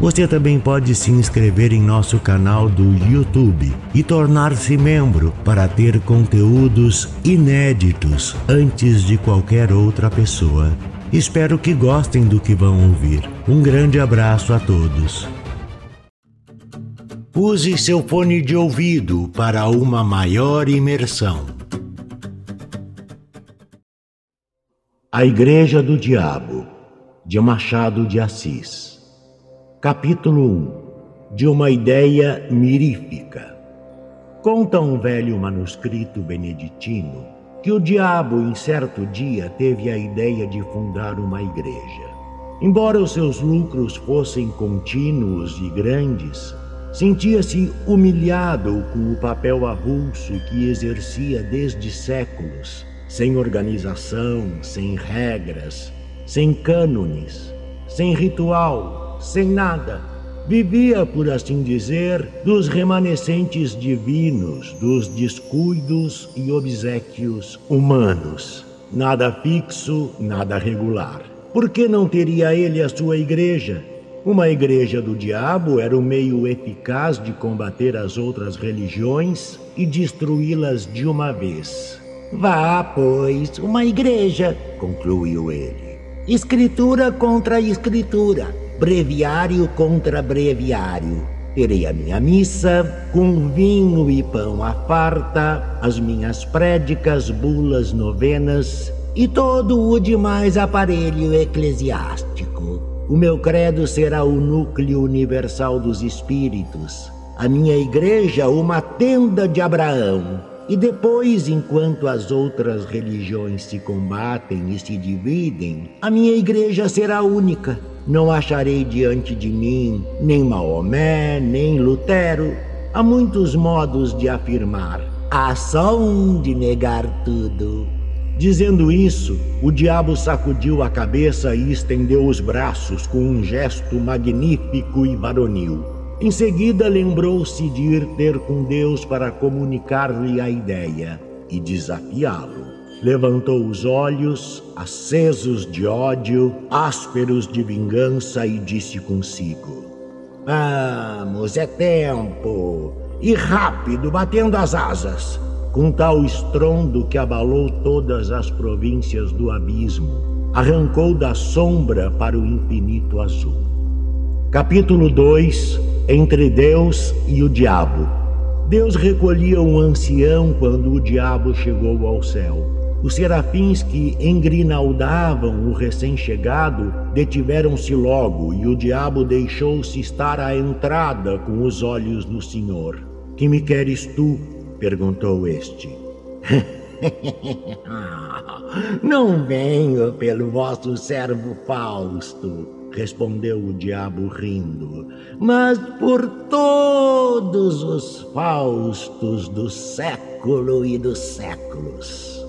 Você também pode se inscrever em nosso canal do YouTube e tornar-se membro para ter conteúdos inéditos antes de qualquer outra pessoa. Espero que gostem do que vão ouvir. Um grande abraço a todos. Use seu fone de ouvido para uma maior imersão. A Igreja do Diabo, de Machado de Assis. Capítulo 1 De uma ideia mirífica. Conta um velho manuscrito beneditino que o diabo, em certo dia, teve a ideia de fundar uma igreja. Embora os seus lucros fossem contínuos e grandes, sentia-se humilhado com o papel avulso que exercia desde séculos, sem organização, sem regras, sem cânones, sem ritual sem nada. Vivia, por assim dizer, dos remanescentes divinos, dos descuidos e obsequios humanos. Nada fixo, nada regular. Por que não teria ele a sua igreja? Uma igreja do diabo era o meio eficaz de combater as outras religiões e destruí-las de uma vez. Vá, pois, uma igreja, concluiu ele. Escritura contra escritura breviário contra breviário. Terei a minha missa com vinho e pão à farta, as minhas prédicas, bulas, novenas e todo o demais aparelho eclesiástico. O meu credo será o núcleo universal dos espíritos, a minha igreja uma tenda de Abraão. E depois, enquanto as outras religiões se combatem e se dividem, a minha igreja será única não acharei diante de mim nem Maomé, nem Lutero. Há muitos modos de afirmar. Há só um de negar tudo. Dizendo isso, o diabo sacudiu a cabeça e estendeu os braços com um gesto magnífico e varonil. Em seguida, lembrou-se de ir ter com Deus para comunicar-lhe a ideia e desafiá-lo levantou os olhos, acesos de ódio, ásperos de vingança, e disse consigo: Vamos, é tempo! E rápido, batendo as asas, com tal estrondo que abalou todas as províncias do abismo, arrancou da sombra para o infinito azul. Capítulo 2 Entre Deus e o Diabo. Deus recolhia um ancião quando o diabo chegou ao céu. Os serafins que engrinaldavam o recém-chegado detiveram-se logo e o diabo deixou-se estar à entrada com os olhos no Senhor. Que me queres tu? perguntou este. Não venho pelo vosso servo Fausto, respondeu o diabo rindo, mas por todos os Faustos do século e dos séculos.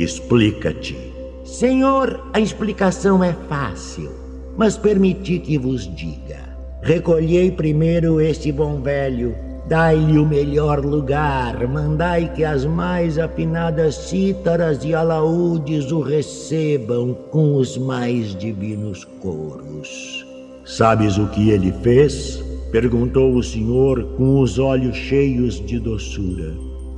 Explica-te. Senhor, a explicação é fácil, mas permiti que vos diga. Recolhei primeiro este bom velho, dai-lhe o melhor lugar, mandai que as mais afinadas cítaras e alaúdes o recebam com os mais divinos coros. Sabes o que ele fez? Perguntou o senhor com os olhos cheios de doçura.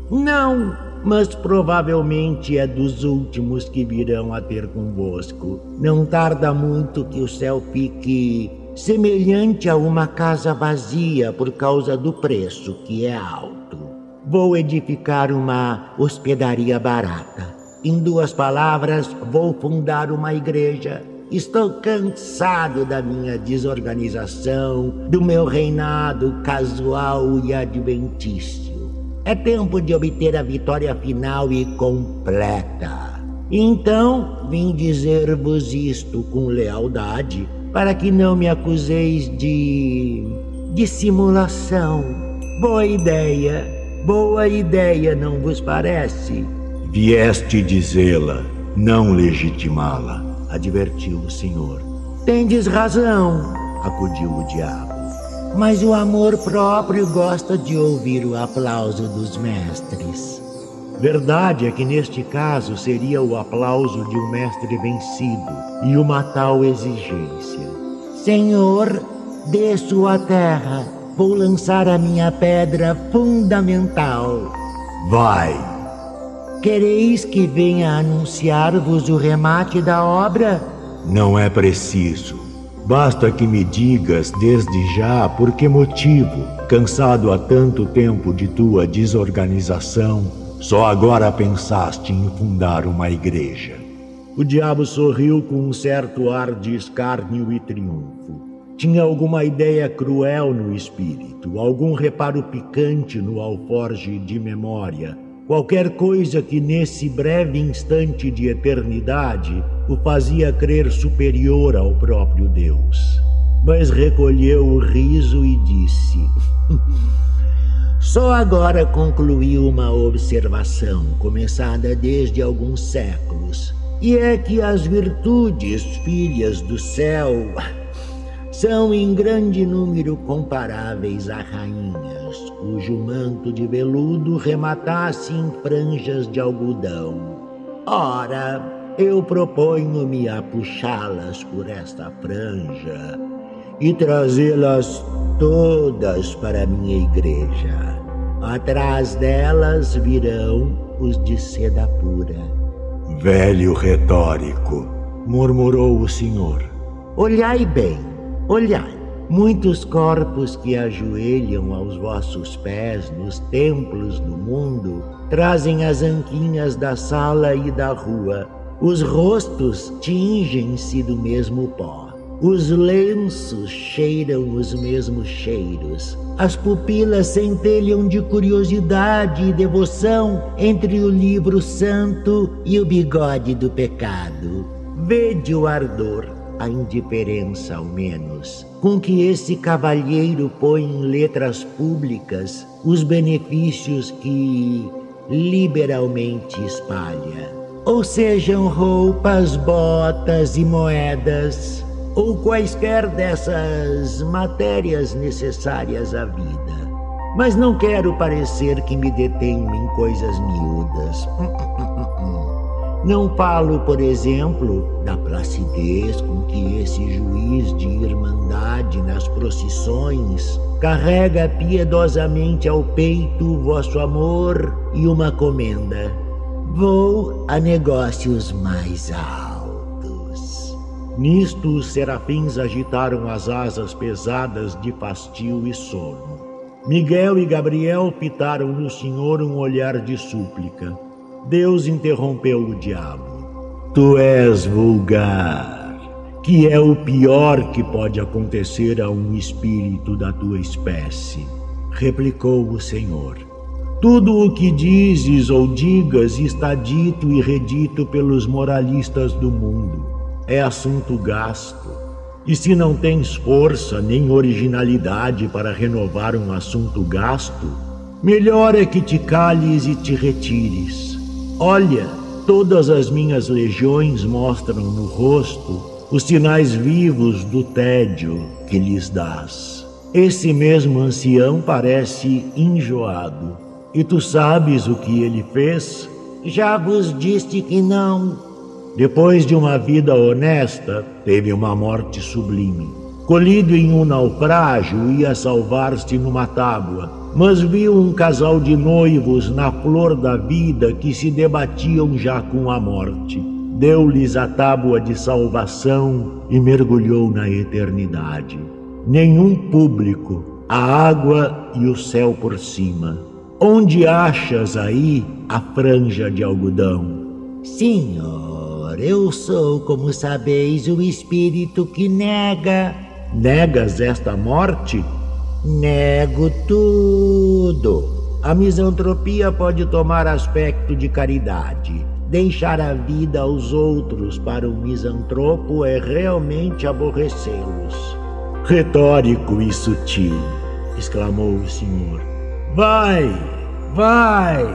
Não, mas provavelmente é dos últimos que virão a ter convosco. Não tarda muito que o céu fique semelhante a uma casa vazia por causa do preço que é alto. Vou edificar uma hospedaria barata. Em duas palavras, vou fundar uma igreja. Estou cansado da minha desorganização, do meu reinado casual e adventício. É tempo de obter a vitória final e completa. Então vim dizer-vos isto com lealdade, para que não me acuseis de. dissimulação. Boa ideia, boa ideia, não vos parece? Vieste dizê-la, não legitimá-la, advertiu o Senhor. Tendes razão, acudiu o diabo. Mas o amor próprio gosta de ouvir o aplauso dos mestres. Verdade é que neste caso seria o aplauso de um mestre vencido e uma tal exigência. Senhor, desço à terra, vou lançar a minha pedra fundamental. Vai! Quereis que venha anunciar-vos o remate da obra? Não é preciso. Basta que me digas desde já por que motivo, cansado há tanto tempo de tua desorganização, só agora pensaste em fundar uma igreja. O diabo sorriu com um certo ar de escárnio e triunfo. Tinha alguma ideia cruel no espírito, algum reparo picante no alforge de memória, qualquer coisa que nesse breve instante de eternidade o fazia crer superior ao próprio Deus. Mas recolheu o riso e disse: Só agora concluí uma observação começada desde alguns séculos, e é que as virtudes filhas do céu são em grande número comparáveis a rainhas, cujo manto de veludo rematasse em franjas de algodão. Ora, eu proponho-me a puxá-las por esta franja e trazê-las todas para minha igreja. Atrás delas virão os de seda pura. Velho retórico, murmurou o senhor. Olhai bem, olhai. Muitos corpos que ajoelham aos vossos pés nos templos do mundo trazem as anquinhas da sala e da rua. Os rostos tingem-se do mesmo pó. Os lenços cheiram os mesmos cheiros. As pupilas centelham de curiosidade e devoção entre o livro santo e o bigode do pecado. Vede o ardor, a indiferença ao menos, com que esse cavalheiro põe em letras públicas os benefícios que liberalmente espalha. Ou sejam roupas, botas e moedas, ou quaisquer dessas matérias necessárias à vida. Mas não quero parecer que me detenho em coisas miúdas. Não falo, por exemplo, da placidez com que esse juiz de irmandade nas procissões carrega piedosamente ao peito vosso amor e uma comenda. Vou a negócios mais altos. Nisto os serafins agitaram as asas pesadas de fastio e sono. Miguel e Gabriel pitaram no Senhor um olhar de súplica. Deus interrompeu o diabo. Tu és vulgar, que é o pior que pode acontecer a um espírito da tua espécie, replicou o Senhor. Tudo o que dizes ou digas está dito e redito pelos moralistas do mundo é assunto gasto. E se não tens força nem originalidade para renovar um assunto gasto, melhor é que te cales e te retires. Olha, todas as minhas legiões mostram no rosto os sinais vivos do tédio que lhes dás. Esse mesmo ancião parece enjoado. E tu sabes o que ele fez? Já vos disse que não, depois de uma vida honesta, teve uma morte sublime. Colhido em um naufrágio, ia salvar-se numa tábua, mas viu um casal de noivos na flor da vida que se debatiam já com a morte. Deu-lhes a tábua de salvação e mergulhou na eternidade. Nenhum público, a água e o céu por cima. Onde achas aí a franja de algodão? Senhor. Eu sou, como sabeis, o espírito que nega. Negas esta morte? Nego tudo. A misantropia pode tomar aspecto de caridade. Deixar a vida aos outros para o misantropo é realmente aborrecê-los. Retórico e sutil, exclamou o senhor. Vai, vai!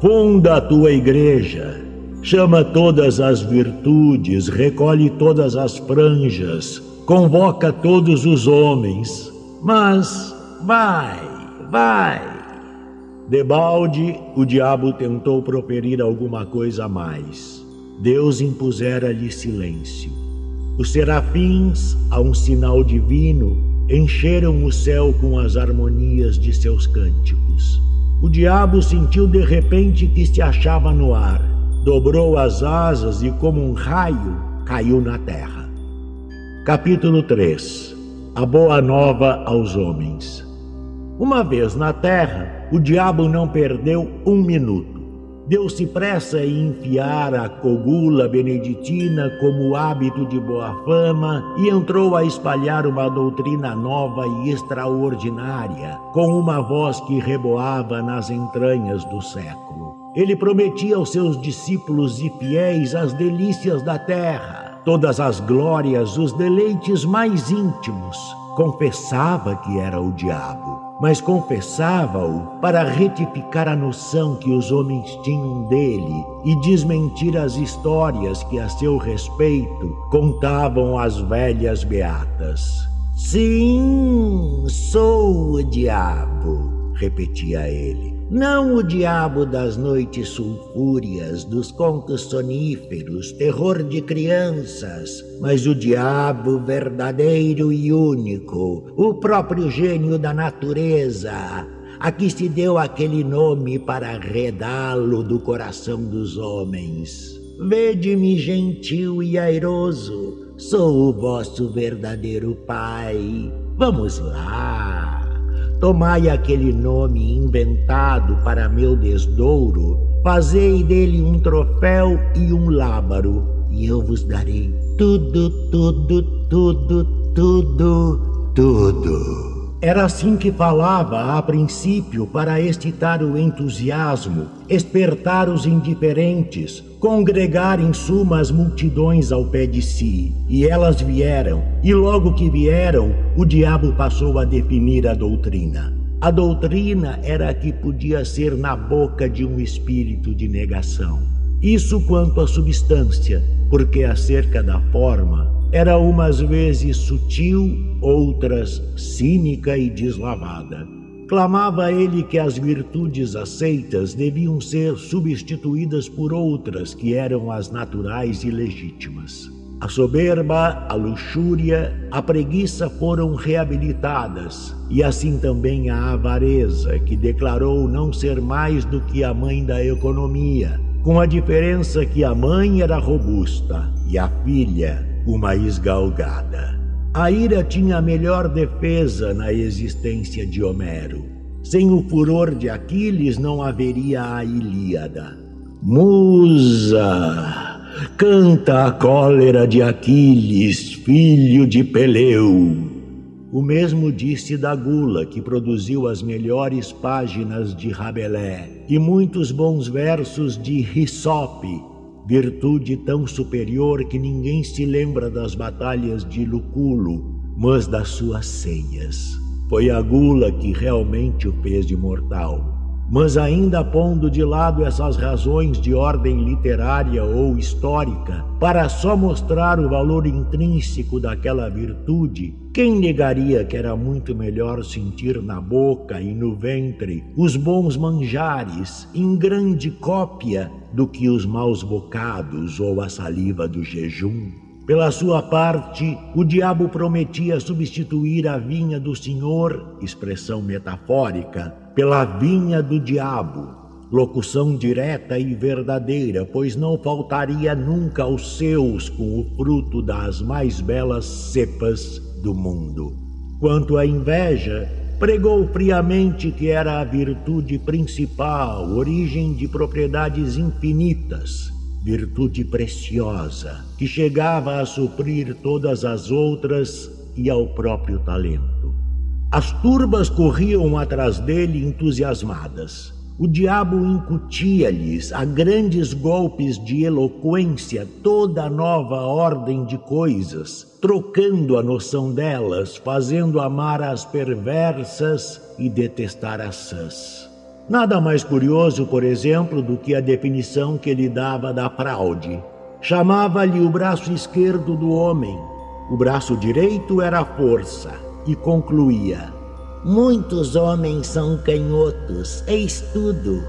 Funda a tua igreja, chama todas as virtudes, recolhe todas as franjas, convoca todos os homens, mas vai, vai. Debalde, o diabo tentou proferir alguma coisa a mais. Deus impusera-lhe silêncio. Os serafins, a um sinal divino, encheram o céu com as harmonias de seus cânticos. O diabo sentiu de repente que se achava no ar, dobrou as asas e, como um raio, caiu na terra. Capítulo 3 A Boa Nova aos Homens. Uma vez na terra, o diabo não perdeu um minuto. Deu-se pressa em enfiar a cogula beneditina como hábito de boa fama e entrou a espalhar uma doutrina nova e extraordinária, com uma voz que reboava nas entranhas do século. Ele prometia aos seus discípulos e fiéis as delícias da terra, todas as glórias, os deleites mais íntimos. Confessava que era o diabo mas confessava-o para retificar a noção que os homens tinham dele e desmentir as histórias que a seu respeito contavam as velhas beatas. Sim, sou o diabo, repetia ele. Não o diabo das noites sulfúrias, dos contos soníferos, terror de crianças, mas o diabo verdadeiro e único, o próprio gênio da natureza, a que se deu aquele nome para arredá-lo do coração dos homens. Vede-me gentil e airoso, sou o vosso verdadeiro Pai. Vamos lá. Tomai aquele nome inventado para meu desdouro, fazei dele um troféu e um lábaro, e eu vos darei tudo, tudo, tudo, tudo, tudo. Era assim que falava a princípio para excitar o entusiasmo, espertar os indiferentes, congregar em suma as multidões ao pé de si. E elas vieram, e logo que vieram, o diabo passou a definir a doutrina. A doutrina era a que podia ser na boca de um espírito de negação. Isso quanto à substância, porque acerca da forma, era umas vezes sutil, outras cínica e deslavada. Clamava ele que as virtudes aceitas deviam ser substituídas por outras que eram as naturais e legítimas. A soberba, a luxúria, a preguiça foram reabilitadas, e assim também a avareza, que declarou não ser mais do que a mãe da economia, com a diferença que a mãe era robusta e a filha uma esgalgada. A ira tinha a melhor defesa na existência de Homero. Sem o furor de Aquiles não haveria a Ilíada. Musa, canta a cólera de Aquiles, filho de Peleu. O mesmo disse da Gula, que produziu as melhores páginas de Rabelais e muitos bons versos de Rissope, virtude tão superior que ninguém se lembra das batalhas de Luculo, mas das suas senhas. Foi a gula que realmente o fez de mortal. Mas ainda pondo de lado essas razões de ordem literária ou histórica, para só mostrar o valor intrínseco daquela virtude, quem negaria que era muito melhor sentir na boca e no ventre os bons manjares em grande cópia do que os maus bocados ou a saliva do jejum? Pela sua parte, o diabo prometia substituir a vinha do Senhor, expressão metafórica, pela vinha do diabo, locução direta e verdadeira, pois não faltaria nunca aos seus com o fruto das mais belas cepas do mundo. Quanto à inveja, pregou friamente que era a virtude principal, origem de propriedades infinitas virtude preciosa que chegava a suprir todas as outras e ao próprio talento. As turbas corriam atrás dele entusiasmadas. O diabo incutia-lhes a grandes golpes de eloquência toda a nova ordem de coisas, trocando a noção delas, fazendo amar as perversas e detestar as sãs. Nada mais curioso, por exemplo, do que a definição que ele dava da fraude. Chamava-lhe o braço esquerdo do homem, o braço direito era a força, e concluía: Muitos homens são canhotos, eis tudo.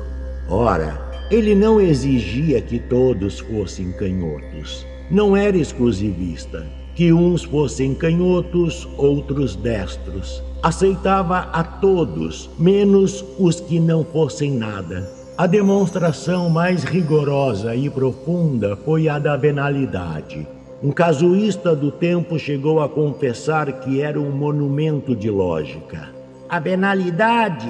Ora, ele não exigia que todos fossem canhotos. Não era exclusivista. Que uns fossem canhotos, outros destros aceitava a todos, menos os que não fossem nada. A demonstração mais rigorosa e profunda foi a da venalidade. Um casuísta do tempo chegou a confessar que era um monumento de lógica. A venalidade,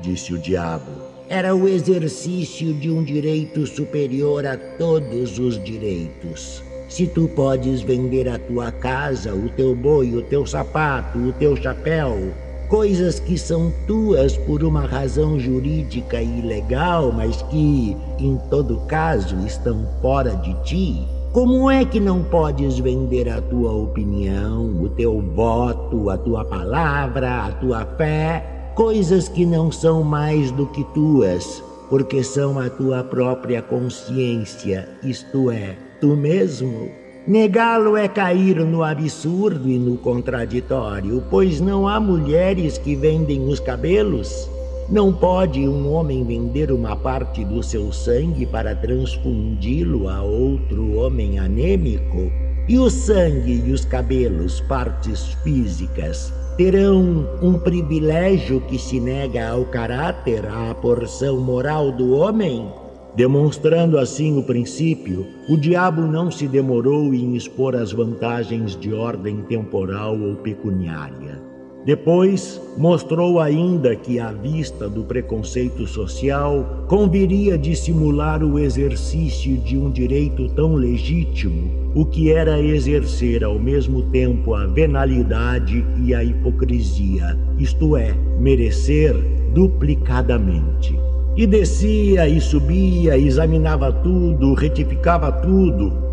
disse o diabo, era o exercício de um direito superior a todos os direitos. Se tu podes vender a tua casa, o teu boi, o teu sapato, o teu chapéu, coisas que são tuas por uma razão jurídica e legal, mas que, em todo caso, estão fora de ti, como é que não podes vender a tua opinião, o teu voto, a tua palavra, a tua fé, coisas que não são mais do que tuas, porque são a tua própria consciência, isto é, tu mesmo. Negá-lo é cair no absurdo e no contraditório, pois não há mulheres que vendem os cabelos. Não pode um homem vender uma parte do seu sangue para transfundi-lo a outro homem anêmico? E o sangue e os cabelos, partes físicas, terão um privilégio que se nega ao caráter, à porção moral do homem? Demonstrando assim o princípio, o diabo não se demorou em expor as vantagens de ordem temporal ou pecuniária. Depois, mostrou ainda que, à vista do preconceito social, conviria dissimular o exercício de um direito tão legítimo, o que era exercer ao mesmo tempo a venalidade e a hipocrisia, isto é, merecer duplicadamente. E descia e subia, examinava tudo, retificava tudo.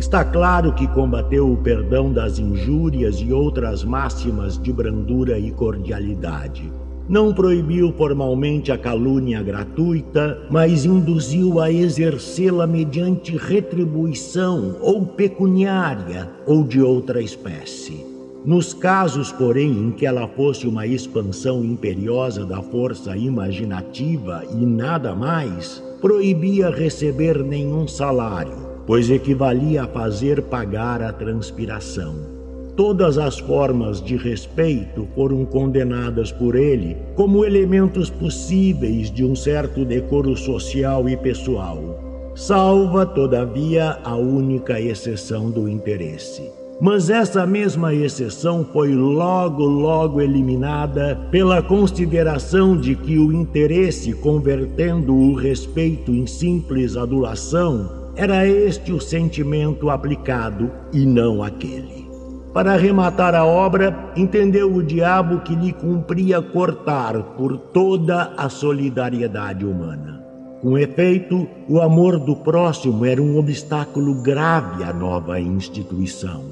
Está claro que combateu o perdão das injúrias e outras máximas de brandura e cordialidade. Não proibiu formalmente a calúnia gratuita, mas induziu a exercê-la mediante retribuição ou pecuniária ou de outra espécie. Nos casos, porém, em que ela fosse uma expansão imperiosa da força imaginativa e nada mais, proibia receber nenhum salário, pois equivalia a fazer pagar a transpiração. Todas as formas de respeito foram condenadas por ele como elementos possíveis de um certo decoro social e pessoal, salva, todavia, a única exceção do interesse. Mas essa mesma exceção foi logo, logo eliminada pela consideração de que o interesse, convertendo o respeito em simples adulação, era este o sentimento aplicado e não aquele. Para arrematar a obra, entendeu o diabo que lhe cumpria cortar por toda a solidariedade humana. Com efeito, o amor do próximo era um obstáculo grave à nova instituição.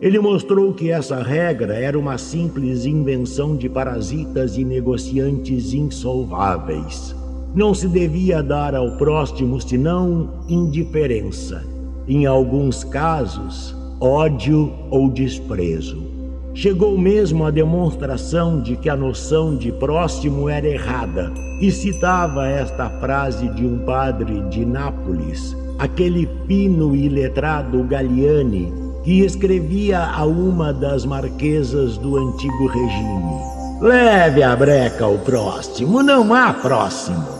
Ele mostrou que essa regra era uma simples invenção de parasitas e negociantes insolváveis. Não se devia dar ao próximo senão indiferença, em alguns casos, ódio ou desprezo. Chegou mesmo a demonstração de que a noção de próximo era errada e citava esta frase de um padre de Nápoles, aquele fino e letrado Galiani, que escrevia a uma das marquesas do antigo regime: Leve a breca ao próximo, não há próximo.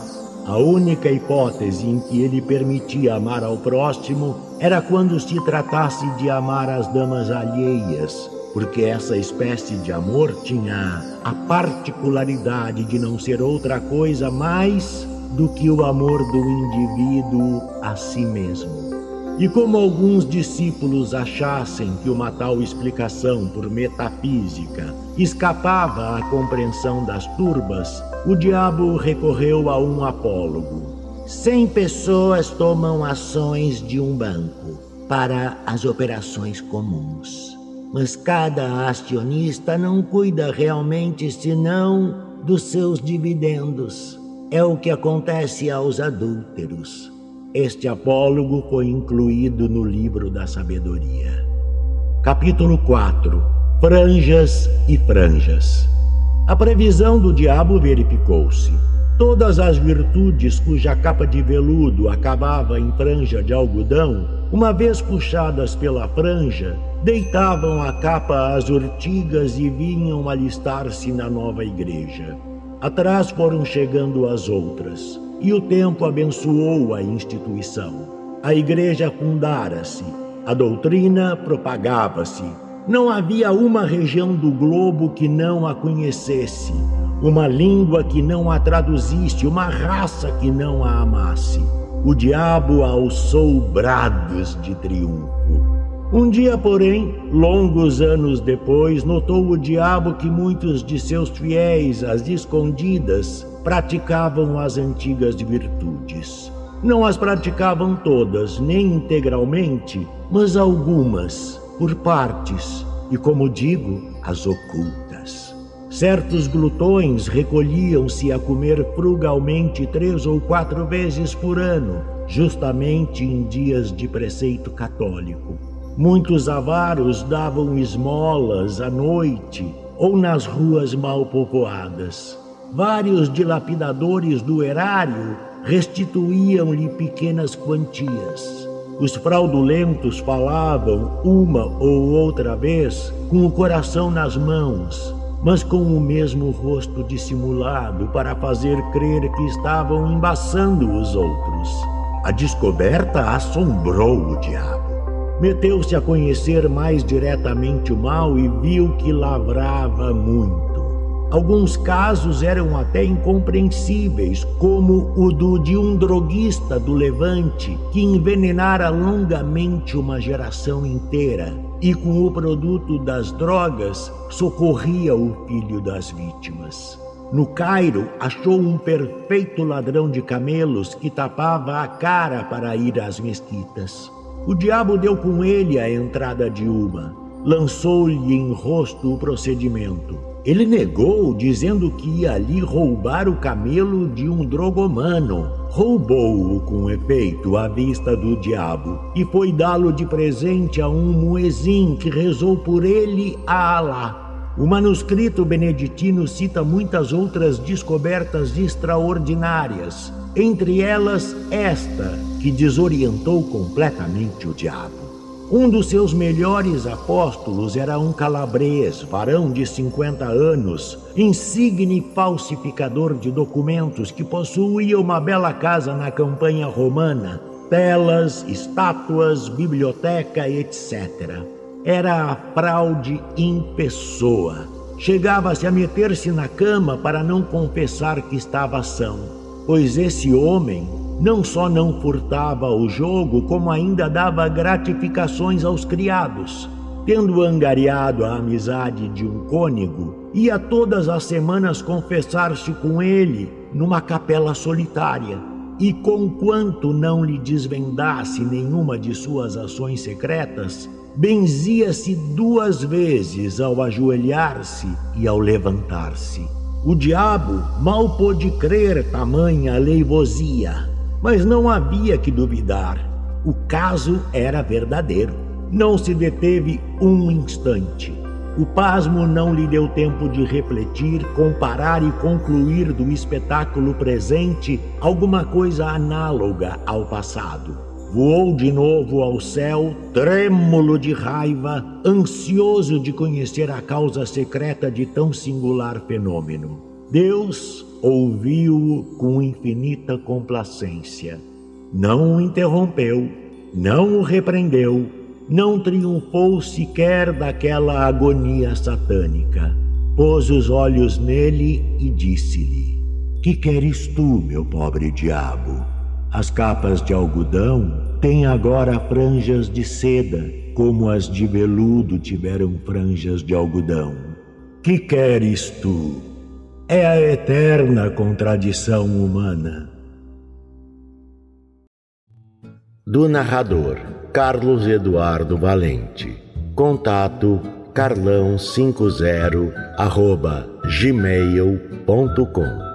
A única hipótese em que ele permitia amar ao próximo era quando se tratasse de amar as damas alheias, porque essa espécie de amor tinha a particularidade de não ser outra coisa mais do que o amor do indivíduo a si mesmo. E como alguns discípulos achassem que uma tal explicação por metafísica escapava à compreensão das turbas, o diabo recorreu a um apólogo. Cem pessoas tomam ações de um banco para as operações comuns, mas cada acionista não cuida realmente senão dos seus dividendos. é o que acontece aos adúlteros. Este apólogo foi incluído no livro da sabedoria. Capítulo 4 Franjas e franjas. A previsão do diabo verificou-se. Todas as virtudes cuja capa de veludo acabava em franja de algodão, uma vez puxadas pela franja, deitavam a capa às urtigas e vinham alistar-se na nova igreja. Atrás foram chegando as outras, e o tempo abençoou a instituição. A igreja fundara-se, a doutrina propagava-se. Não havia uma região do globo que não a conhecesse, uma língua que não a traduzisse, uma raça que não a amasse. O diabo alçou brados de triunfo. Um dia, porém, longos anos depois, notou o diabo que muitos de seus fiéis, às escondidas, praticavam as antigas virtudes. Não as praticavam todas, nem integralmente, mas algumas, por partes, e como digo, as ocultas. Certos glutões recolhiam-se a comer frugalmente três ou quatro vezes por ano, justamente em dias de preceito católico. Muitos avaros davam esmolas à noite ou nas ruas mal povoadas. Vários dilapidadores do erário restituíam-lhe pequenas quantias. Os fraudulentos falavam uma ou outra vez com o coração nas mãos, mas com o mesmo rosto dissimulado para fazer crer que estavam embaçando os outros. A descoberta assombrou o diabo meteu-se a conhecer mais diretamente o mal e viu que lavrava muito. Alguns casos eram até incompreensíveis, como o do de um droguista do Levante que envenenara longamente uma geração inteira e com o produto das drogas socorria o filho das vítimas. No Cairo, achou um perfeito ladrão de camelos que tapava a cara para ir às mesquitas. O diabo deu com ele a entrada de uma, lançou-lhe em rosto o procedimento. Ele negou, dizendo que ia ali roubar o camelo de um drogomano. Roubou-o com efeito à vista do diabo e foi dá-lo de presente a um muezim que rezou por ele a Alá. O manuscrito beneditino cita muitas outras descobertas extraordinárias, entre elas esta, que desorientou completamente o diabo. Um dos seus melhores apóstolos era um calabrês, varão de 50 anos, insigne falsificador de documentos que possuía uma bela casa na campanha romana, telas, estátuas, biblioteca, etc. Era a fraude em pessoa. Chegava-se a meter-se na cama para não confessar que estava são pois esse homem não só não furtava o jogo, como ainda dava gratificações aos criados. Tendo angariado a amizade de um cônego, ia todas as semanas confessar-se com ele numa capela solitária. E conquanto não lhe desvendasse nenhuma de suas ações secretas, benzia-se duas vezes ao ajoelhar-se e ao levantar-se. O diabo mal pôde crer tamanha aleivosia, mas não havia que duvidar. O caso era verdadeiro. Não se deteve um instante. O pasmo não lhe deu tempo de refletir, comparar e concluir do espetáculo presente alguma coisa análoga ao passado. Voou de novo ao céu, trêmulo de raiva, ansioso de conhecer a causa secreta de tão singular fenômeno. Deus ouviu-o com infinita complacência. Não o interrompeu, não o repreendeu, não triunfou sequer daquela agonia satânica. Pôs os olhos nele e disse-lhe: Que queres tu, meu pobre diabo? As capas de algodão têm agora franjas de seda, como as de veludo tiveram franjas de algodão. Que queres tu? É a eterna contradição humana. Do narrador Carlos Eduardo Valente. Contato carlão50 arroba gmail.com